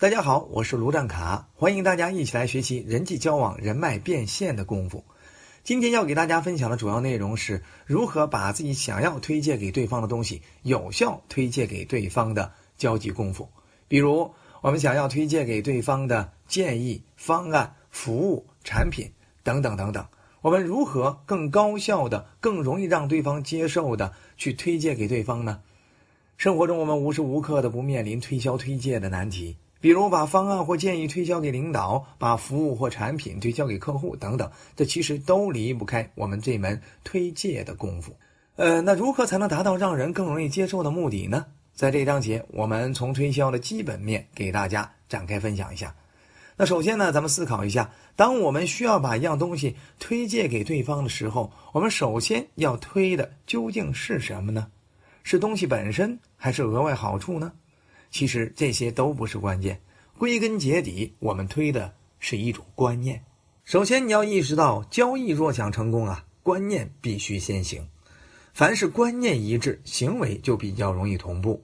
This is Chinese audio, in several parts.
大家好，我是卢占卡，欢迎大家一起来学习人际交往、人脉变现的功夫。今天要给大家分享的主要内容是如何把自己想要推荐给对方的东西有效推荐给对方的交际功夫。比如，我们想要推荐给对方的建议、方案、服务、产品等等等等，我们如何更高效的、更容易让对方接受的去推荐给对方呢？生活中，我们无时无刻的不面临推销推荐的难题。比如把方案或建议推销给领导，把服务或产品推销给客户等等，这其实都离不开我们这门推介的功夫。呃，那如何才能达到让人更容易接受的目的呢？在这章节，我们从推销的基本面给大家展开分享一下。那首先呢，咱们思考一下，当我们需要把一样东西推荐给对方的时候，我们首先要推的究竟是什么呢？是东西本身，还是额外好处呢？其实这些都不是关键，归根结底，我们推的是一种观念。首先，你要意识到，交易若想成功啊，观念必须先行。凡是观念一致，行为就比较容易同步。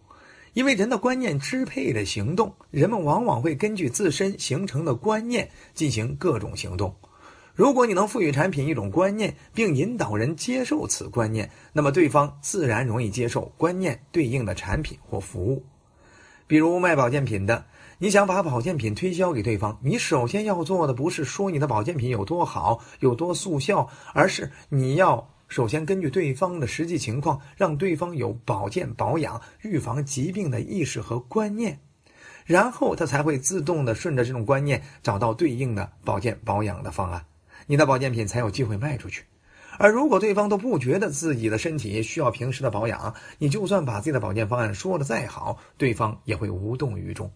因为人的观念支配着行动，人们往往会根据自身形成的观念进行各种行动。如果你能赋予产品一种观念，并引导人接受此观念，那么对方自然容易接受观念对应的产品或服务。比如卖保健品的，你想把保健品推销给对方，你首先要做的不是说你的保健品有多好、有多速效，而是你要首先根据对方的实际情况，让对方有保健、保养、预防疾病的意识和观念，然后他才会自动的顺着这种观念找到对应的保健保养的方案，你的保健品才有机会卖出去。而如果对方都不觉得自己的身体需要平时的保养，你就算把自己的保健方案说的再好，对方也会无动于衷。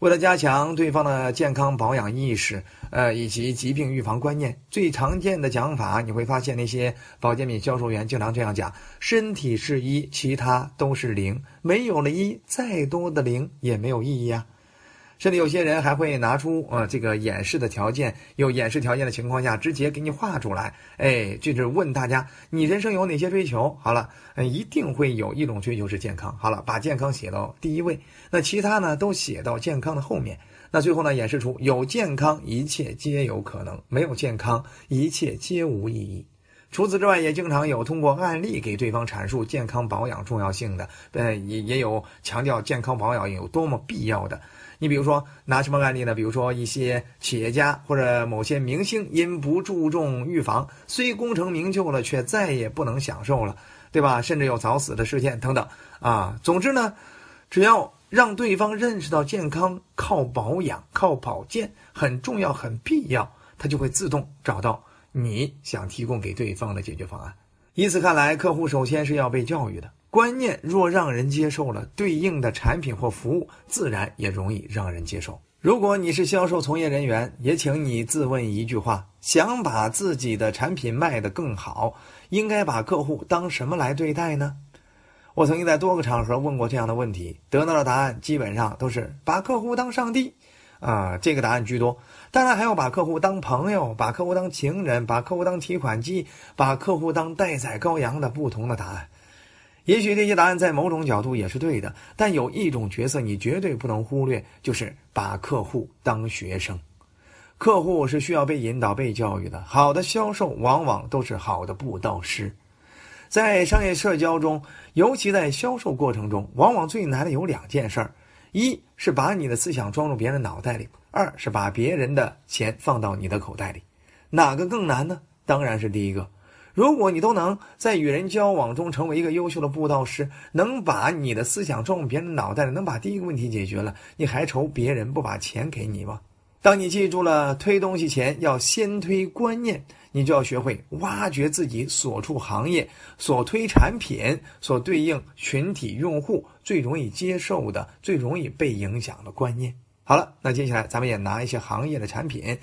为了加强对方的健康保养意识，呃，以及疾病预防观念，最常见的讲法，你会发现那些保健品销售员经常这样讲：身体是一，其他都是零，没有了一，再多的零也没有意义啊。甚至有些人还会拿出呃这个演示的条件，有演示条件的情况下，直接给你画出来。哎，就是问大家，你人生有哪些追求？好了，嗯一定会有一种追求是健康。好了，把健康写到第一位，那其他呢都写到健康的后面。那最后呢，演示出有健康，一切皆有可能；没有健康，一切皆无意义。除此之外，也经常有通过案例给对方阐述健康保养重要性的，呃，也也有强调健康保养有多么必要的。你比如说拿什么案例呢？比如说一些企业家或者某些明星因不注重预防，虽功成名就了，却再也不能享受了，对吧？甚至有早死的事件等等啊。总之呢，只要让对方认识到健康靠保养、靠保健很重要、很必要，他就会自动找到你想提供给对方的解决方案。以此看来，客户首先是要被教育的。观念若让人接受了，对应的产品或服务自然也容易让人接受。如果你是销售从业人员，也请你自问一句话：想把自己的产品卖得更好，应该把客户当什么来对待呢？我曾经在多个场合问过这样的问题，得到的答案基本上都是把客户当上帝，啊，这个答案居多。当然还要把客户当朋友，把客户当情人，把客户当提款机，把客户当待宰羔羊的不同的答案。也许这些答案在某种角度也是对的，但有一种角色你绝对不能忽略，就是把客户当学生。客户是需要被引导、被教育的。好的销售往往都是好的布道师。在商业社交中，尤其在销售过程中，往往最难的有两件事儿：一是把你的思想装入别人的脑袋里；二是把别人的钱放到你的口袋里。哪个更难呢？当然是第一个。如果你都能在与人交往中成为一个优秀的布道师，能把你的思想装入别人的脑袋里，能把第一个问题解决了，你还愁别人不把钱给你吗？当你记住了推东西前要先推观念，你就要学会挖掘自己所处行业、所推产品、所对应群体用户最容易接受的、最容易被影响的观念。好了，那接下来咱们也拿一些行业的产品，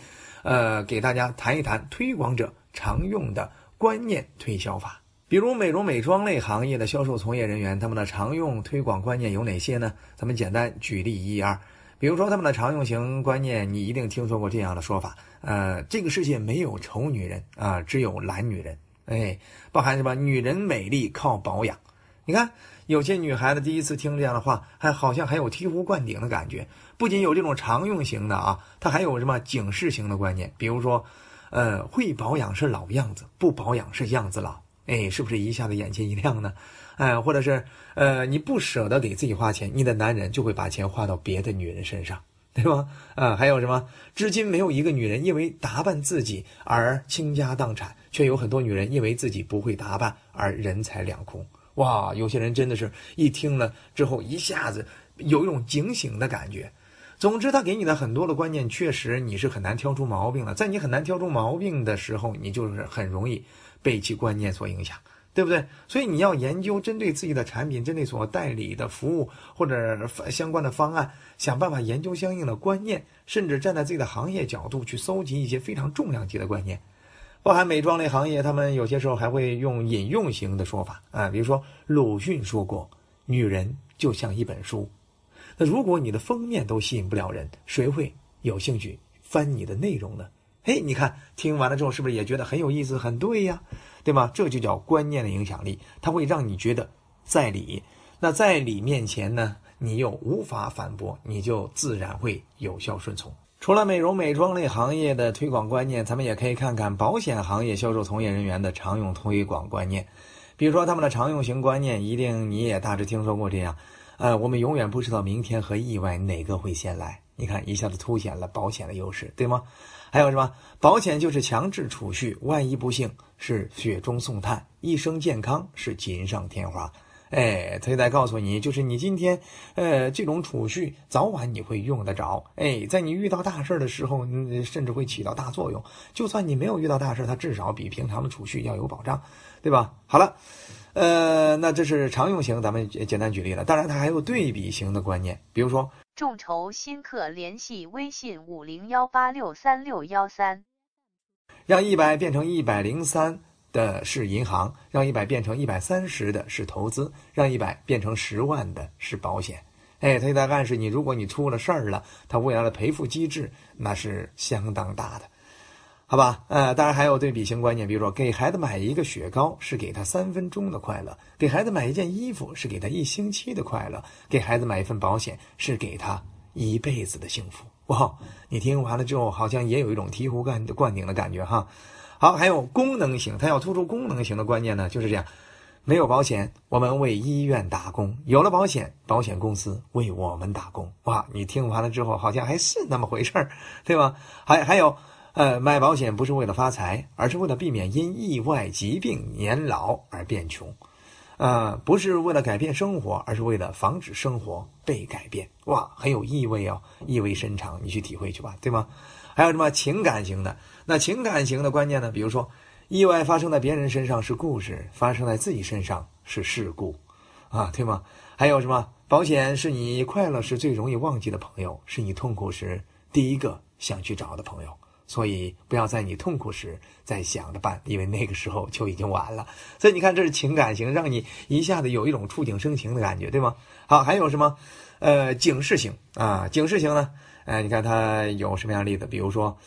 呃，给大家谈一谈推广者常用的。观念推销法，比如美容美妆类行业的销售从业人员，他们的常用推广观念有哪些呢？咱们简单举例一二。比如说他们的常用型观念，你一定听说过这样的说法：呃，这个世界没有丑女人啊，只有懒女人。哎，包含什么？女人美丽靠保养。你看，有些女孩子第一次听这样的话，还好像还有醍醐灌顶的感觉。不仅有这种常用型的啊，它还有什么警示型的观念？比如说，呃，会保养是老样子，不保养是样子老。哎，是不是一下子眼前一亮呢？哎，或者是呃，你不舍得给自己花钱，你的男人就会把钱花到别的女人身上，对吧？啊，还有什么？至今没有一个女人因为打扮自己而倾家荡产，却有很多女人因为自己不会打扮而人财两空。哇，有些人真的是一听了之后一下子有一种警醒的感觉。总之，他给你的很多的观念，确实你是很难挑出毛病的。在你很难挑出毛病的时候，你就是很容易被其观念所影响，对不对？所以你要研究针对自己的产品、针对所代理的服务或者相关的方案，想办法研究相应的观念，甚至站在自己的行业角度去搜集一些非常重量级的观念。包含美妆类行业，他们有些时候还会用引用型的说法啊，比如说鲁迅说过：“女人就像一本书。”那如果你的封面都吸引不了人，谁会有兴趣翻你的内容呢？嘿，你看听完了之后，是不是也觉得很有意思、很对呀？对吗？这就叫观念的影响力，它会让你觉得在理。那在理面前呢，你又无法反驳，你就自然会有效顺从。除了美容美妆类行业的推广观念，咱们也可以看看保险行业销售从业人员的常用推广观念。比如说他们的常用型观念，一定你也大致听说过这样。呃，我们永远不知道明天和意外哪个会先来。你看，一下子凸显了保险的优势，对吗？还有什么？保险就是强制储蓄，万一不幸是雪中送炭，一生健康是锦上添花。哎，他在告诉你，就是你今天，呃，这种储蓄早晚你会用得着。哎，在你遇到大事的时候，你甚至会起到大作用。就算你没有遇到大事，它至少比平常的储蓄要有保障，对吧？好了。呃，那这是常用型，咱们简单举例了。当然，它还有对比型的观念，比如说，众筹新客联系微信五零幺八六三六幺三，让一百变成一百零三的是银行，让一百变成一百三十的是投资，让一百变成十万的是保险。哎，他在暗示你，如果你出了事儿了，他未来的赔付机制那是相当大的。好吧，呃，当然还有对比型观念，比如说给孩子买一个雪糕是给他三分钟的快乐，给孩子买一件衣服是给他一星期的快乐，给孩子买一份保险是给他一辈子的幸福。哇，你听完了之后好像也有一种醍醐灌灌顶的感觉哈。好，还有功能型，他要突出功能型的观念呢，就是这样：没有保险，我们为医院打工；有了保险，保险公司为我们打工。哇，你听完了之后好像还是那么回事儿，对吧？还还有。呃，买保险不是为了发财，而是为了避免因意外、疾病、年老而变穷。呃，不是为了改变生活，而是为了防止生活被改变。哇，很有意味哦，意味深长，你去体会去吧，对吗？还有什么情感型的？那情感型的观念呢？比如说，意外发生在别人身上是故事，发生在自己身上是事故，啊，对吗？还有什么？保险是你快乐时最容易忘记的朋友，是你痛苦时第一个想去找的朋友。所以不要在你痛苦时再想着办，因为那个时候就已经晚了。所以你看，这是情感型，让你一下子有一种触景生情的感觉，对吗？好，还有什么？呃，警示型啊，警示型呢？哎，你看它有什么样的例子？比如说，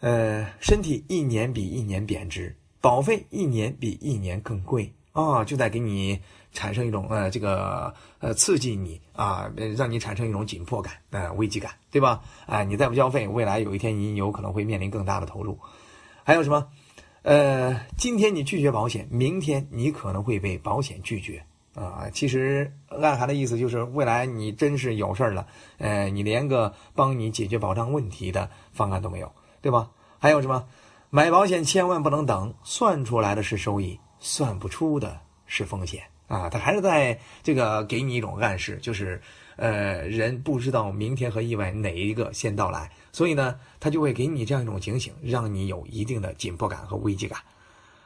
呃，身体一年比一年贬值，保费一年比一年更贵啊，就在给你。产生一种呃，这个呃，刺激你啊，让你产生一种紧迫感、呃，危机感，对吧？啊，你再不交费，未来有一天你有可能会面临更大的投入。还有什么？呃，今天你拒绝保险，明天你可能会被保险拒绝啊。其实暗含的意思就是，未来你真是有事儿了，呃，你连个帮你解决保障问题的方案都没有，对吧？还有什么？买保险千万不能等，算出来的是收益，算不出的是风险。啊，他还是在这个给你一种暗示，就是，呃，人不知道明天和意外哪一个先到来，所以呢，他就会给你这样一种警醒，让你有一定的紧迫感和危机感，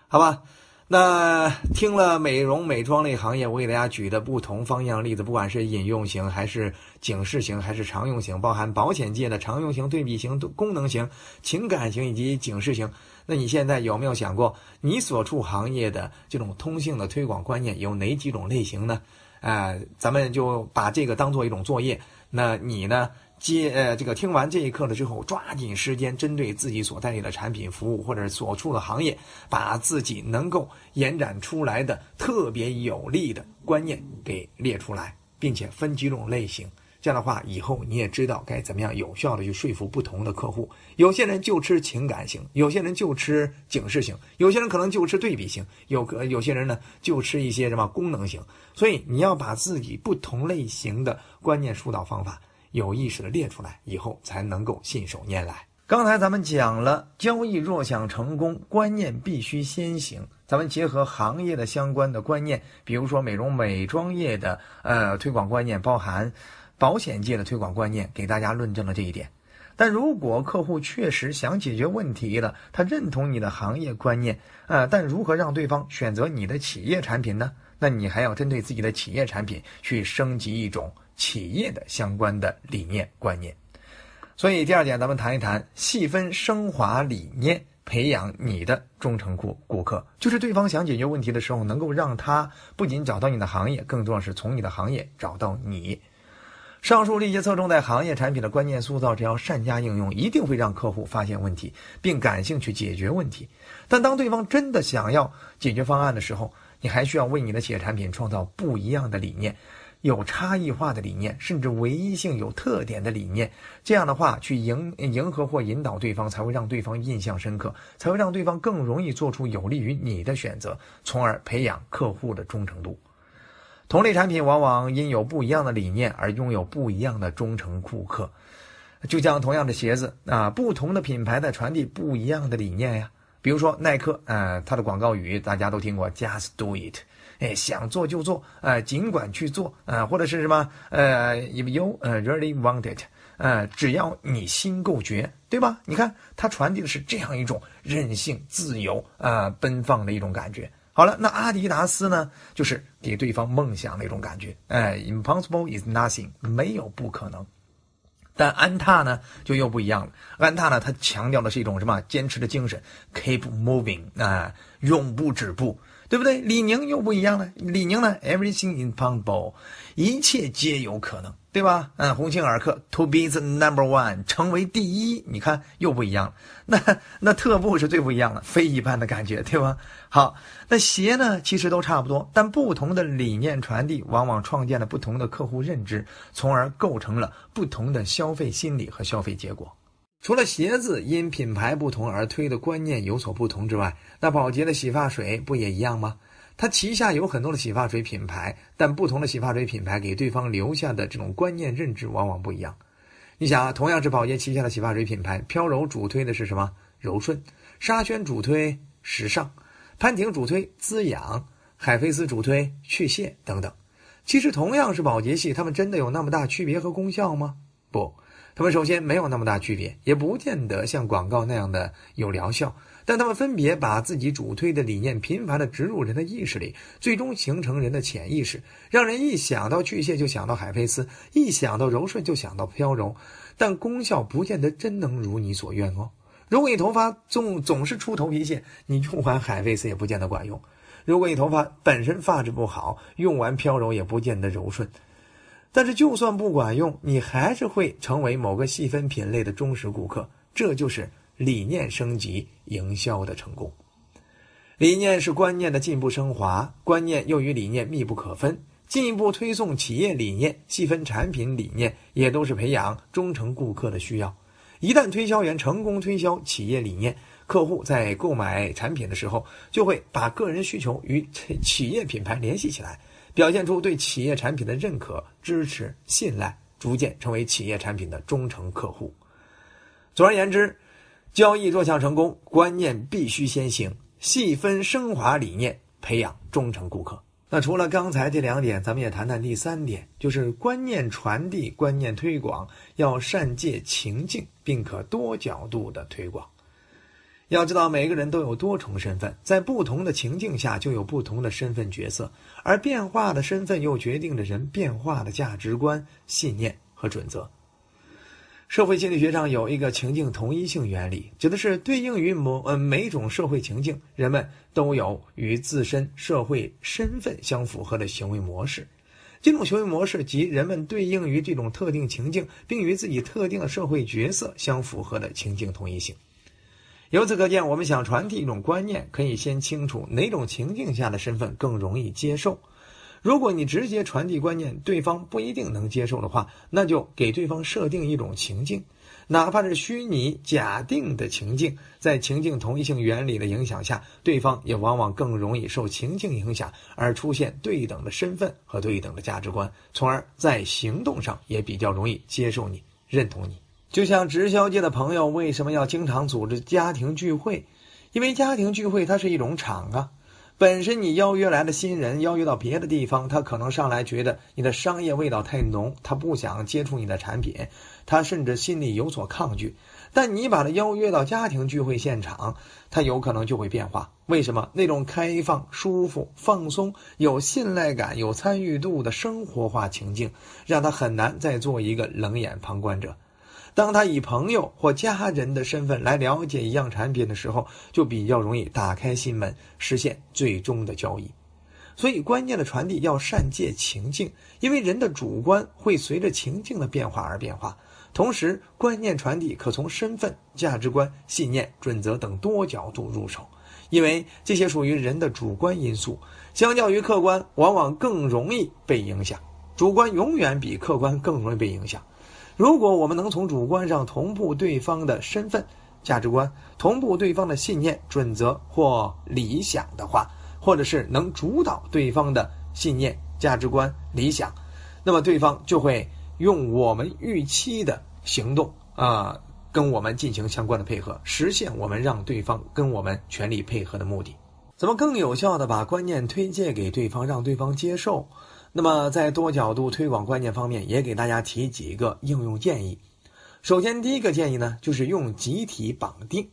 好吧？那听了美容美妆类行业我给大家举的不同方向例子，不管是引用型还是警示型，还是常用型，包含保险界的常用型、对比型、功能型、情感型以及警示型。那你现在有没有想过，你所处行业的这种通性的推广观念有哪几种类型呢？啊，咱们就把这个当做一种作业。那你呢？接呃这个听完这一课了之后，抓紧时间针对自己所代理的产品、服务或者所处的行业，把自己能够延展出来的特别有利的观念给列出来，并且分几种类型。这样的话，以后你也知道该怎么样有效的去说服不同的客户。有些人就吃情感型，有些人就吃警示型，有些人可能就吃对比型，有个有些人呢就吃一些什么功能型。所以你要把自己不同类型的观念疏导方法有意识的列出来，以后才能够信手拈来。刚才咱们讲了，交易若想成功，观念必须先行。咱们结合行业的相关的观念，比如说美容美妆业的呃推广观念，包含。保险界的推广观念给大家论证了这一点，但如果客户确实想解决问题了，他认同你的行业观念，呃，但如何让对方选择你的企业产品呢？那你还要针对自己的企业产品去升级一种企业的相关的理念观念。所以第二点，咱们谈一谈细分升华理念，培养你的忠诚顾顾客，就是对方想解决问题的时候，能够让他不仅找到你的行业，更重要是从你的行业找到你。上述这些侧重在行业产品的观念塑造，只要善加应用，一定会让客户发现问题，并感兴趣解决问题。但当对方真的想要解决方案的时候，你还需要为你的企业产品创造不一样的理念，有差异化的理念，甚至唯一性、有特点的理念。这样的话，去迎迎合或引导对方，才会让对方印象深刻，才会让对方更容易做出有利于你的选择，从而培养客户的忠诚度。同类产品往往因有不一样的理念而拥有不一样的忠诚顾客，就像同样的鞋子啊，不同的品牌在传递不一样的理念呀。比如说耐克，呃，它的广告语大家都听过，Just Do It，哎，想做就做，呃，尽管去做，呃，或者是什么，呃，If you really want it，呃，只要你心够绝，对吧？你看它传递的是这样一种任性、自由啊、奔放的一种感觉。好了，那阿迪达斯呢？就是给对方梦想的一种感觉。哎，impossible is nothing，没有不可能。但安踏呢，就又不一样了。安踏呢，它强调的是一种什么？坚持的精神，keep moving，啊，永不止步，对不对？李宁又不一样了。李宁呢，everything is possible，一切皆有可能。对吧？嗯，鸿星尔克 to be the number one，成为第一，你看又不一样了。那那特步是最不一样的，非一般的感觉，对吧？好，那鞋呢，其实都差不多，但不同的理念传递，往往创建了不同的客户认知，从而构成了不同的消费心理和消费结果。除了鞋子因品牌不同而推的观念有所不同之外，那宝洁的洗发水不也一样吗？它旗下有很多的洗发水品牌，但不同的洗发水品牌给对方留下的这种观念认知往往不一样。你想啊，同样是宝洁旗下的洗发水品牌，飘柔主推的是什么？柔顺。沙宣主推时尚。潘婷主推滋养。海飞丝主推去屑等等。其实同样是宝洁系，它们真的有那么大区别和功效吗？不，它们首先没有那么大区别，也不见得像广告那样的有疗效。但他们分别把自己主推的理念频繁地植入人的意识里，最终形成人的潜意识，让人一想到去屑就想到海飞丝，一想到柔顺就想到飘柔。但功效不见得真能如你所愿哦。如果你头发总总是出头皮屑，你用完海飞丝也不见得管用；如果你头发本身发质不好，用完飘柔也不见得柔顺。但是就算不管用，你还是会成为某个细分品类的忠实顾客。这就是。理念升级营销的成功，理念是观念的进步升华，观念又与理念密不可分。进一步推送企业理念、细分产品理念，也都是培养忠诚顾客的需要。一旦推销员成功推销企业理念，客户在购买产品的时候，就会把个人需求与企业品牌联系起来，表现出对企业产品的认可、支持、信赖，逐渐成为企业产品的忠诚客户。总而言之。交易若想成功，观念必须先行，细分升华理念，培养忠诚顾客。那除了刚才这两点，咱们也谈谈第三点，就是观念传递、观念推广要善借情境，并可多角度的推广。要知道，每个人都有多重身份，在不同的情境下就有不同的身份角色，而变化的身份又决定着人变化的价值观、信念和准则。社会心理学上有一个情境同一性原理，指的是对应于某呃每种社会情境，人们都有与自身社会身份相符合的行为模式。这种行为模式即人们对应于这种特定情境，并与自己特定的社会角色相符合的情境同一性。由此可见，我们想传递一种观念，可以先清楚哪种情境下的身份更容易接受。如果你直接传递观念，对方不一定能接受的话，那就给对方设定一种情境。哪怕是虚拟假定的情境，在情境同一性原理的影响下，对方也往往更容易受情境影响而出现对等的身份和对等的价值观，从而在行动上也比较容易接受你、认同你。就像直销界的朋友为什么要经常组织家庭聚会？因为家庭聚会它是一种场啊。本身你邀约来的新人邀约到别的地方，他可能上来觉得你的商业味道太浓，他不想接触你的产品，他甚至心里有所抗拒。但你把他邀约到家庭聚会现场，他有可能就会变化。为什么？那种开放、舒服、放松、有信赖感、有参与度的生活化情境，让他很难再做一个冷眼旁观者。当他以朋友或家人的身份来了解一样产品的时候，就比较容易打开心门，实现最终的交易。所以，观念的传递要善借情境，因为人的主观会随着情境的变化而变化。同时，观念传递可从身份、价值观、信念、准则等多角度入手，因为这些属于人的主观因素，相较于客观，往往更容易被影响。主观永远比客观更容易被影响。如果我们能从主观上同步对方的身份、价值观，同步对方的信念、准则或理想的话，或者是能主导对方的信念、价值观、理想，那么对方就会用我们预期的行动啊，跟我们进行相关的配合，实现我们让对方跟我们全力配合的目的。怎么更有效的把观念推荐给对方，让对方接受？那么，在多角度推广观念方面，也给大家提几个应用建议。首先，第一个建议呢，就是用集体绑定。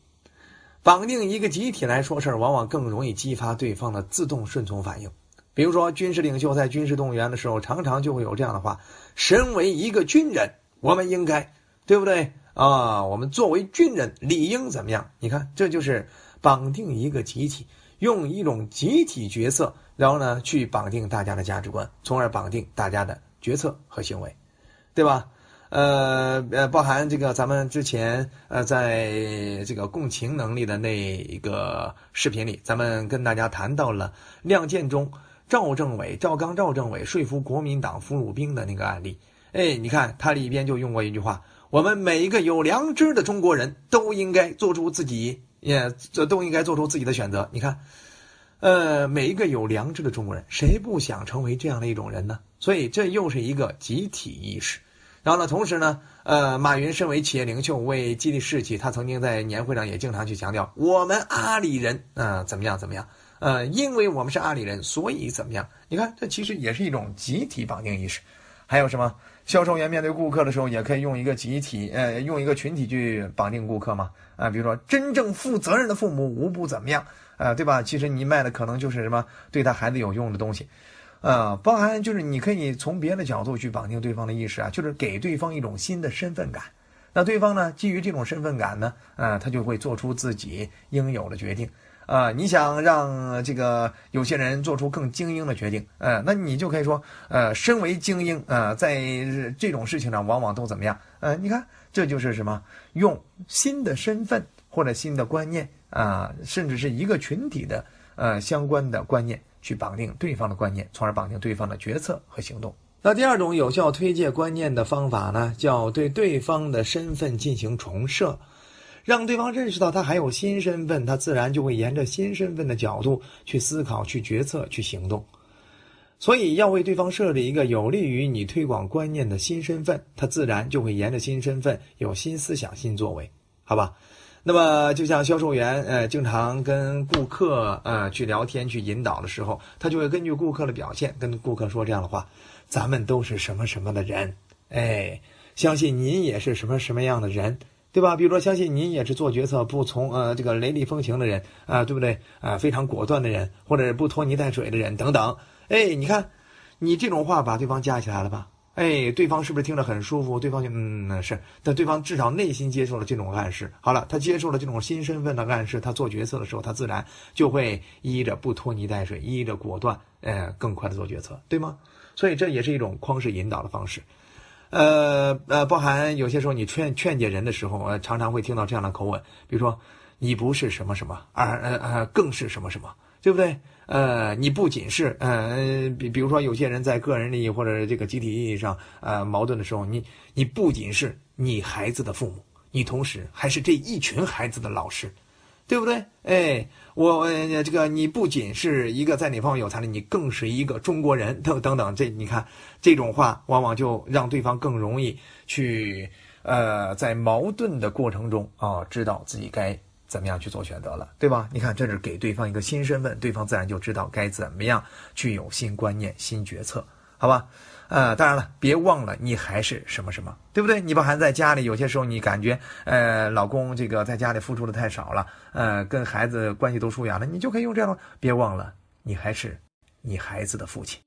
绑定一个集体来说事儿，往往更容易激发对方的自动顺从反应。比如说，军事领袖在军事动员的时候，常常就会有这样的话：“身为一个军人，我们应该，对不对啊？我们作为军人，理应怎么样？你看，这就是绑定一个集体。”用一种集体角色，然后呢，去绑定大家的价值观，从而绑定大家的决策和行为，对吧？呃呃，包含这个咱们之前呃，在这个共情能力的那一个视频里，咱们跟大家谈到了《亮剑》中赵政委、赵刚、赵政委说服国民党俘虏兵的那个案例。哎，你看他里边就用过一句话：我们每一个有良知的中国人都应该做出自己。也这都应该做出自己的选择。你看，呃，每一个有良知的中国人，谁不想成为这样的一种人呢？所以这又是一个集体意识。然后呢，同时呢，呃，马云身为企业领袖，为激励士气，他曾经在年会上也经常去强调：我们阿里人，嗯，怎么样怎么样？呃，因为我们是阿里人，所以怎么样？你看，这其实也是一种集体绑定意识。还有什么？销售员面对顾客的时候，也可以用一个集体，呃，用一个群体去绑定顾客嘛？啊，比如说，真正负责任的父母无不怎么样，啊，对吧？其实你卖的可能就是什么对他孩子有用的东西，呃，包含就是你可以从别的角度去绑定对方的意识啊，就是给对方一种新的身份感。那对方呢，基于这种身份感呢，呃，他就会做出自己应有的决定。啊，你想让这个有些人做出更精英的决定，呃，那你就可以说，呃，身为精英，呃，在这种事情上往往都怎么样？呃，你看，这就是什么？用新的身份或者新的观念啊，甚至是一个群体的呃相关的观念去绑定对方的观念，从而绑定对方的决策和行动。那第二种有效推介观念的方法呢，叫对对方的身份进行重设。让对方认识到他还有新身份，他自然就会沿着新身份的角度去思考、去决策、去行动。所以，要为对方设立一个有利于你推广观念的新身份，他自然就会沿着新身份有新思想、新作为，好吧？那么，就像销售员呃，经常跟顾客呃去聊天、去引导的时候，他就会根据顾客的表现跟顾客说这样的话：“咱们都是什么什么的人，哎，相信您也是什么什么样的人。”对吧？比如说，相信您也是做决策不从呃这个雷厉风行的人啊，对不对啊？非常果断的人，或者是不拖泥带水的人等等。哎，你看，你这种话把对方加起来了吧？哎，对方是不是听着很舒服？对方就嗯是，但对方至少内心接受了这种暗示。好了，他接受了这种新身份的暗示，他做决策的时候，他自然就会依着不拖泥带水，依着果断，呃，更快的做决策，对吗？所以这也是一种框式引导的方式。呃呃，包含有些时候你劝劝解人的时候，呃，常常会听到这样的口吻，比如说你不是什么什么，而呃呃更是什么什么，对不对？呃，你不仅是呃，比比如说有些人在个人利益或者这个集体意义上呃矛盾的时候，你你不仅是你孩子的父母，你同时还是这一群孩子的老师。对不对？哎，我这个你不仅是一个在哪方面有才能，你更是一个中国人，等等等。这你看，这种话往往就让对方更容易去呃，在矛盾的过程中啊，知道自己该怎么样去做选择了，对吧？你看，这是给对方一个新身份，对方自然就知道该怎么样去有新观念、新决策，好吧？呃，当然了，别忘了你还是什么什么，对不对？你不还在家里？有些时候你感觉，呃，老公这个在家里付出的太少了，呃，跟孩子关系都疏远了，你就可以用这样的。别忘了，你还是你孩子的父亲，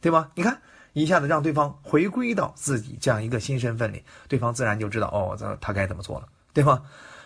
对吧？你看，一下子让对方回归到自己这样一个新身份里，对方自然就知道哦，他他该怎么做了，对吗？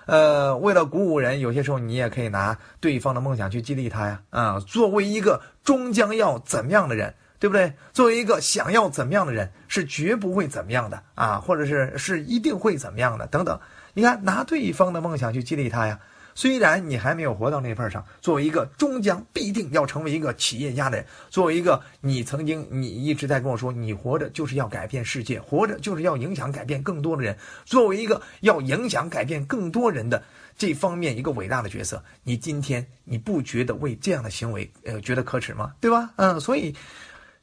呃，为了鼓舞人，有些时候你也可以拿对方的梦想去激励他呀。啊，作为一个终将要怎么样的人。对不对？作为一个想要怎么样的人，是绝不会怎么样的啊，或者是是一定会怎么样的等等。你看，拿对方的梦想去激励他呀。虽然你还没有活到那份上，作为一个终将必定要成为一个企业家的人，作为一个你曾经你一直在跟我说，你活着就是要改变世界，活着就是要影响改变更多的人。作为一个要影响改变更多人的这方面一个伟大的角色，你今天你不觉得为这样的行为呃觉得可耻吗？对吧？嗯，所以。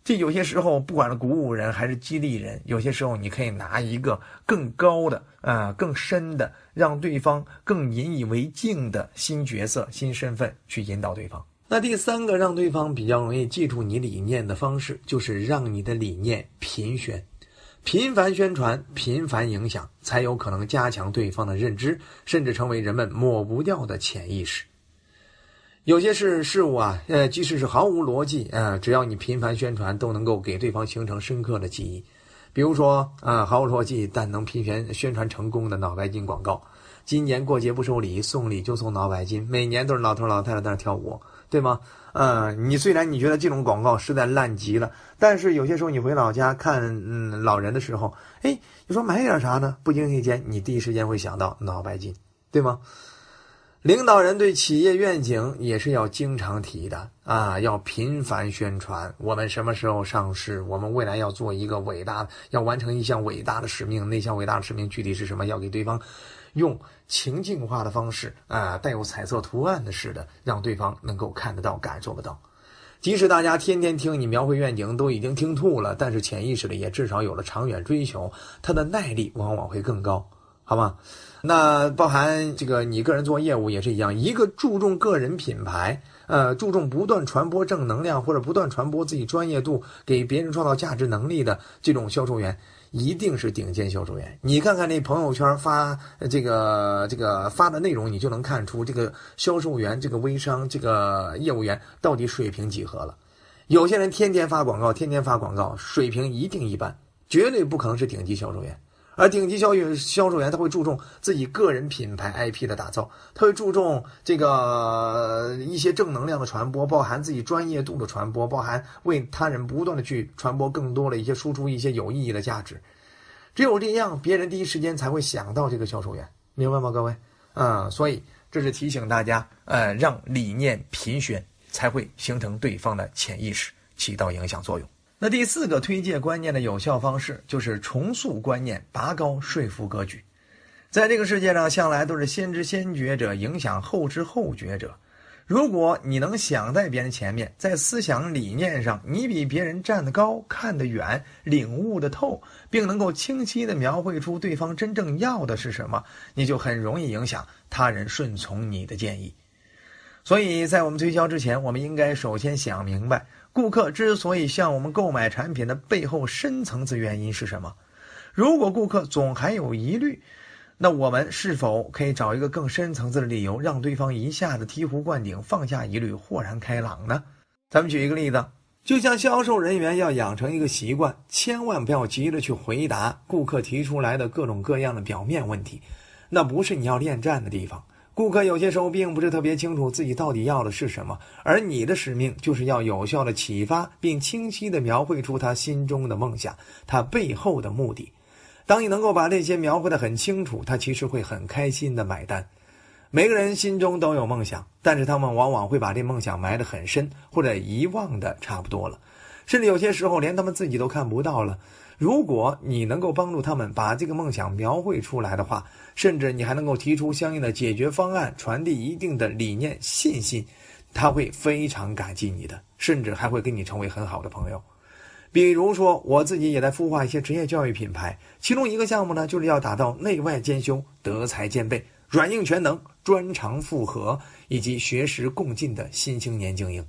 这有些时候，不管是鼓舞人还是激励人，有些时候你可以拿一个更高的、啊更深的，让对方更引以为敬的新角色、新身份去引导对方。那第三个让对方比较容易记住你理念的方式，就是让你的理念频宣、频繁宣传、频繁影响，才有可能加强对方的认知，甚至成为人们抹不掉的潜意识。有些事事物啊，呃，即使是毫无逻辑，呃，只要你频繁宣传，都能够给对方形成深刻的记忆。比如说，啊，毫无逻辑但能频繁宣传成功的脑白金广告，今年过节不收礼，送礼就送脑白金，每年都是老头老太太在那跳舞，对吗？呃，你虽然你觉得这种广告实在烂极了，但是有些时候你回老家看嗯老人的时候，哎，你说买点啥呢？不经意间，你第一时间会想到脑白金，对吗？领导人对企业愿景也是要经常提的啊，要频繁宣传。我们什么时候上市？我们未来要做一个伟大，要完成一项伟大的使命。那项伟大的使命具体是什么？要给对方用情境化的方式啊，带有彩色图案的似的，让对方能够看得到、感受得到。即使大家天天听你描绘愿景，都已经听吐了，但是潜意识里也至少有了长远追求，它的耐力往往会更高，好吗？那包含这个，你个人做业务也是一样，一个注重个人品牌，呃，注重不断传播正能量或者不断传播自己专业度，给别人创造价值能力的这种销售员，一定是顶尖销售员。你看看那朋友圈发这个这个发的内容，你就能看出这个销售员、这个微商、这个业务员到底水平几何了。有些人天天发广告，天天发广告，水平一定一般，绝对不可能是顶级销售员。而顶级销售销售员，他会注重自己个人品牌 IP 的打造，他会注重这个一些正能量的传播，包含自己专业度的传播，包含为他人不断的去传播更多的一些输出一些有意义的价值。只有这样，别人第一时间才会想到这个销售员，明白吗，各位？啊，所以这是提醒大家，呃，让理念频宣，才会形成对方的潜意识，起到影响作用。那第四个推介观念的有效方式，就是重塑观念，拔高说服格局。在这个世界上，向来都是先知先觉者影响后知后觉者。如果你能想在别人前面，在思想理念上你比别人站得高、看得远、领悟得透，并能够清晰地描绘出对方真正要的是什么，你就很容易影响他人顺从你的建议。所以在我们推销之前，我们应该首先想明白。顾客之所以向我们购买产品的背后深层次原因是什么？如果顾客总还有疑虑，那我们是否可以找一个更深层次的理由，让对方一下子醍醐灌顶，放下疑虑，豁然开朗呢？咱们举一个例子，就像销售人员要养成一个习惯，千万不要急着去回答顾客提出来的各种各样的表面问题，那不是你要恋战的地方。顾客有些时候并不是特别清楚自己到底要的是什么，而你的使命就是要有效的启发并清晰的描绘出他心中的梦想，他背后的目的。当你能够把这些描绘的很清楚，他其实会很开心的买单。每个人心中都有梦想，但是他们往往会把这梦想埋得很深，或者遗忘的差不多了，甚至有些时候连他们自己都看不到了。如果你能够帮助他们把这个梦想描绘出来的话，甚至你还能够提出相应的解决方案，传递一定的理念信心，他会非常感激你的，甚至还会跟你成为很好的朋友。比如说，我自己也在孵化一些职业教育品牌，其中一个项目呢，就是要打造内外兼修、德才兼备、软硬全能、专长复合以及学识共进的新青年精英。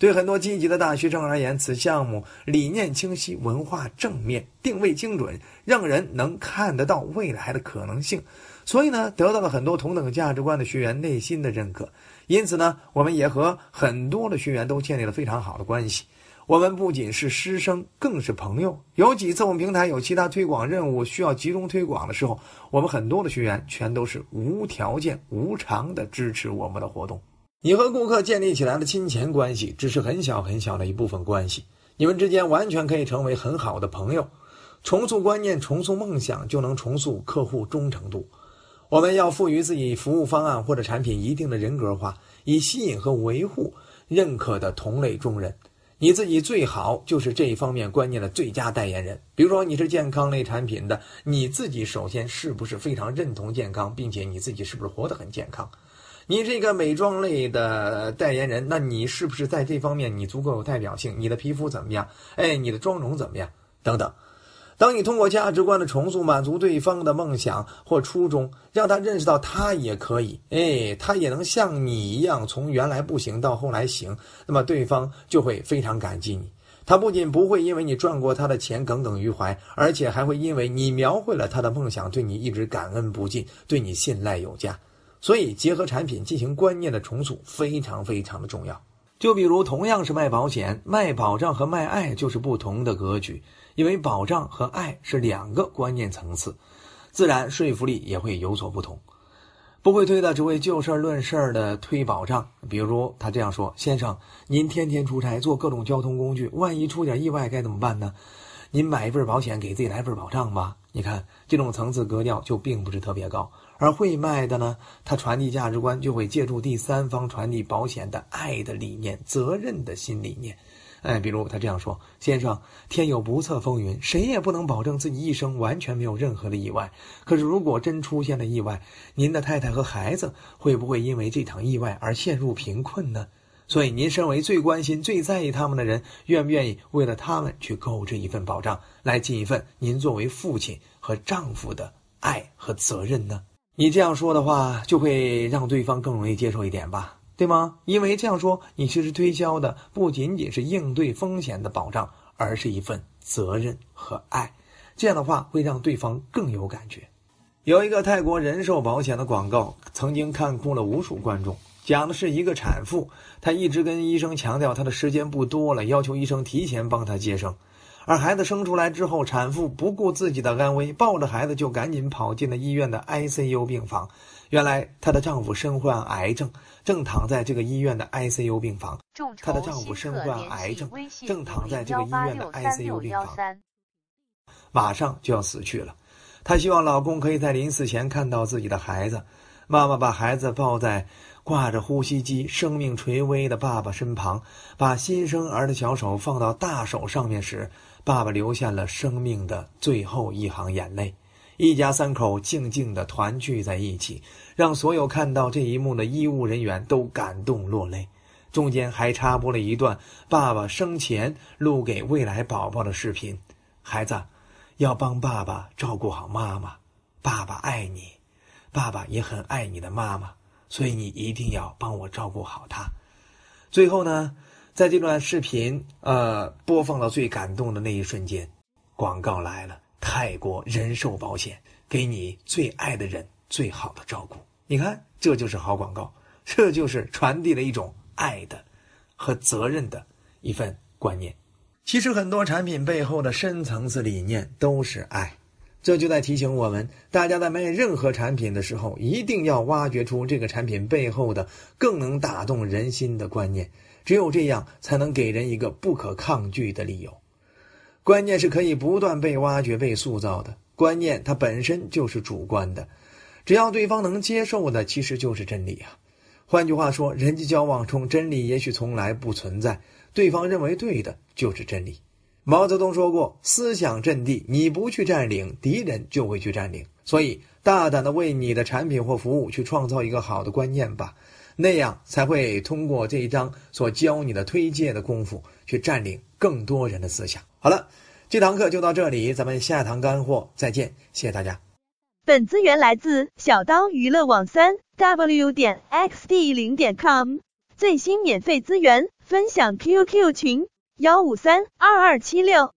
对很多积极的大学生而言，此项目理念清晰、文化正面、定位精准，让人能看得到未来的可能性。所以呢，得到了很多同等价值观的学员内心的认可。因此呢，我们也和很多的学员都建立了非常好的关系。我们不仅是师生，更是朋友。有几次我们平台有其他推广任务需要集中推广的时候，我们很多的学员全都是无条件、无偿的支持我们的活动。你和顾客建立起来的金钱关系只是很小很小的一部分关系，你们之间完全可以成为很好的朋友。重塑观念，重塑梦想，就能重塑客户忠诚度。我们要赋予自己服务方案或者产品一定的人格化，以吸引和维护认可的同类中人。你自己最好就是这一方面观念的最佳代言人。比如说，你是健康类产品的，你自己首先是不是非常认同健康，并且你自己是不是活得很健康？你这个美妆类的代言人，那你是不是在这方面你足够有代表性？你的皮肤怎么样？哎，你的妆容怎么样？等等。当你通过价值观的重塑，满足对方的梦想或初衷，让他认识到他也可以，哎，他也能像你一样从原来不行到后来行，那么对方就会非常感激你。他不仅不会因为你赚过他的钱耿耿于怀，而且还会因为你描绘了他的梦想，对你一直感恩不尽，对你信赖有加。所以，结合产品进行观念的重塑非常非常的重要。就比如，同样是卖保险，卖保障和卖爱就是不同的格局，因为保障和爱是两个观念层次，自然说服力也会有所不同。不会推的只会就事论事的推保障，比如他这样说：“先生，您天天出差，坐各种交通工具，万一出点意外该怎么办呢？您买一份保险，给自己来份保障吧。”你看，这种层次格调就并不是特别高。而会卖的呢，他传递价值观就会借助第三方传递保险的爱的理念、责任的新理念。哎，比如他这样说：“先生，天有不测风云，谁也不能保证自己一生完全没有任何的意外。可是如果真出现了意外，您的太太和孩子会不会因为这场意外而陷入贫困呢？所以您身为最关心、最在意他们的人，愿不愿意为了他们去购置一份保障，来尽一份您作为父亲和丈夫的爱和责任呢？”你这样说的话，就会让对方更容易接受一点吧，对吗？因为这样说，你其实推销的不仅仅是应对风险的保障，而是一份责任和爱。这样的话，会让对方更有感觉。有一个泰国人寿保险的广告，曾经看哭了无数观众。讲的是一个产妇，她一直跟医生强调她的时间不多了，要求医生提前帮她接生。而孩子生出来之后，产妇不顾自己的安危，抱着孩子就赶紧跑进了医院的 ICU 病房。原来她的丈夫身患癌症，正躺在这个医院的 ICU 病房。她的丈夫身患癌症，正躺在这个医院的 ICU 病房，马上就要死去了。她希望老公可以在临死前看到自己的孩子。妈妈把孩子抱在。挂着呼吸机、生命垂危的爸爸身旁，把新生儿的小手放到大手上面时，爸爸流下了生命的最后一行眼泪。一家三口静静地团聚在一起，让所有看到这一幕的医务人员都感动落泪。中间还插播了一段爸爸生前录给未来宝宝的视频：“孩子，要帮爸爸照顾好妈妈，爸爸爱你，爸爸也很爱你的妈妈。”所以你一定要帮我照顾好他。最后呢，在这段视频呃播放到最感动的那一瞬间，广告来了：泰国人寿保险给你最爱的人最好的照顾。你看，这就是好广告，这就是传递了一种爱的和责任的一份观念。其实很多产品背后的深层次理念都是爱。这就在提醒我们，大家在卖任何产品的时候，一定要挖掘出这个产品背后的更能打动人心的观念。只有这样，才能给人一个不可抗拒的理由。观念是可以不断被挖掘、被塑造的。观念它本身就是主观的，只要对方能接受的，其实就是真理啊。换句话说，人际交往中，真理也许从来不存在，对方认为对的就是真理。毛泽东说过：“思想阵地，你不去占领，敌人就会去占领。”所以，大胆的为你的产品或服务去创造一个好的观念吧，那样才会通过这一章所教你的推介的功夫，去占领更多人的思想。好了，这堂课就到这里，咱们下堂干货再见，谢谢大家。本资源来自小刀娱乐网三 w 点 xd 零点 com 最新免费资源分享 QQ 群。幺五三二二七六。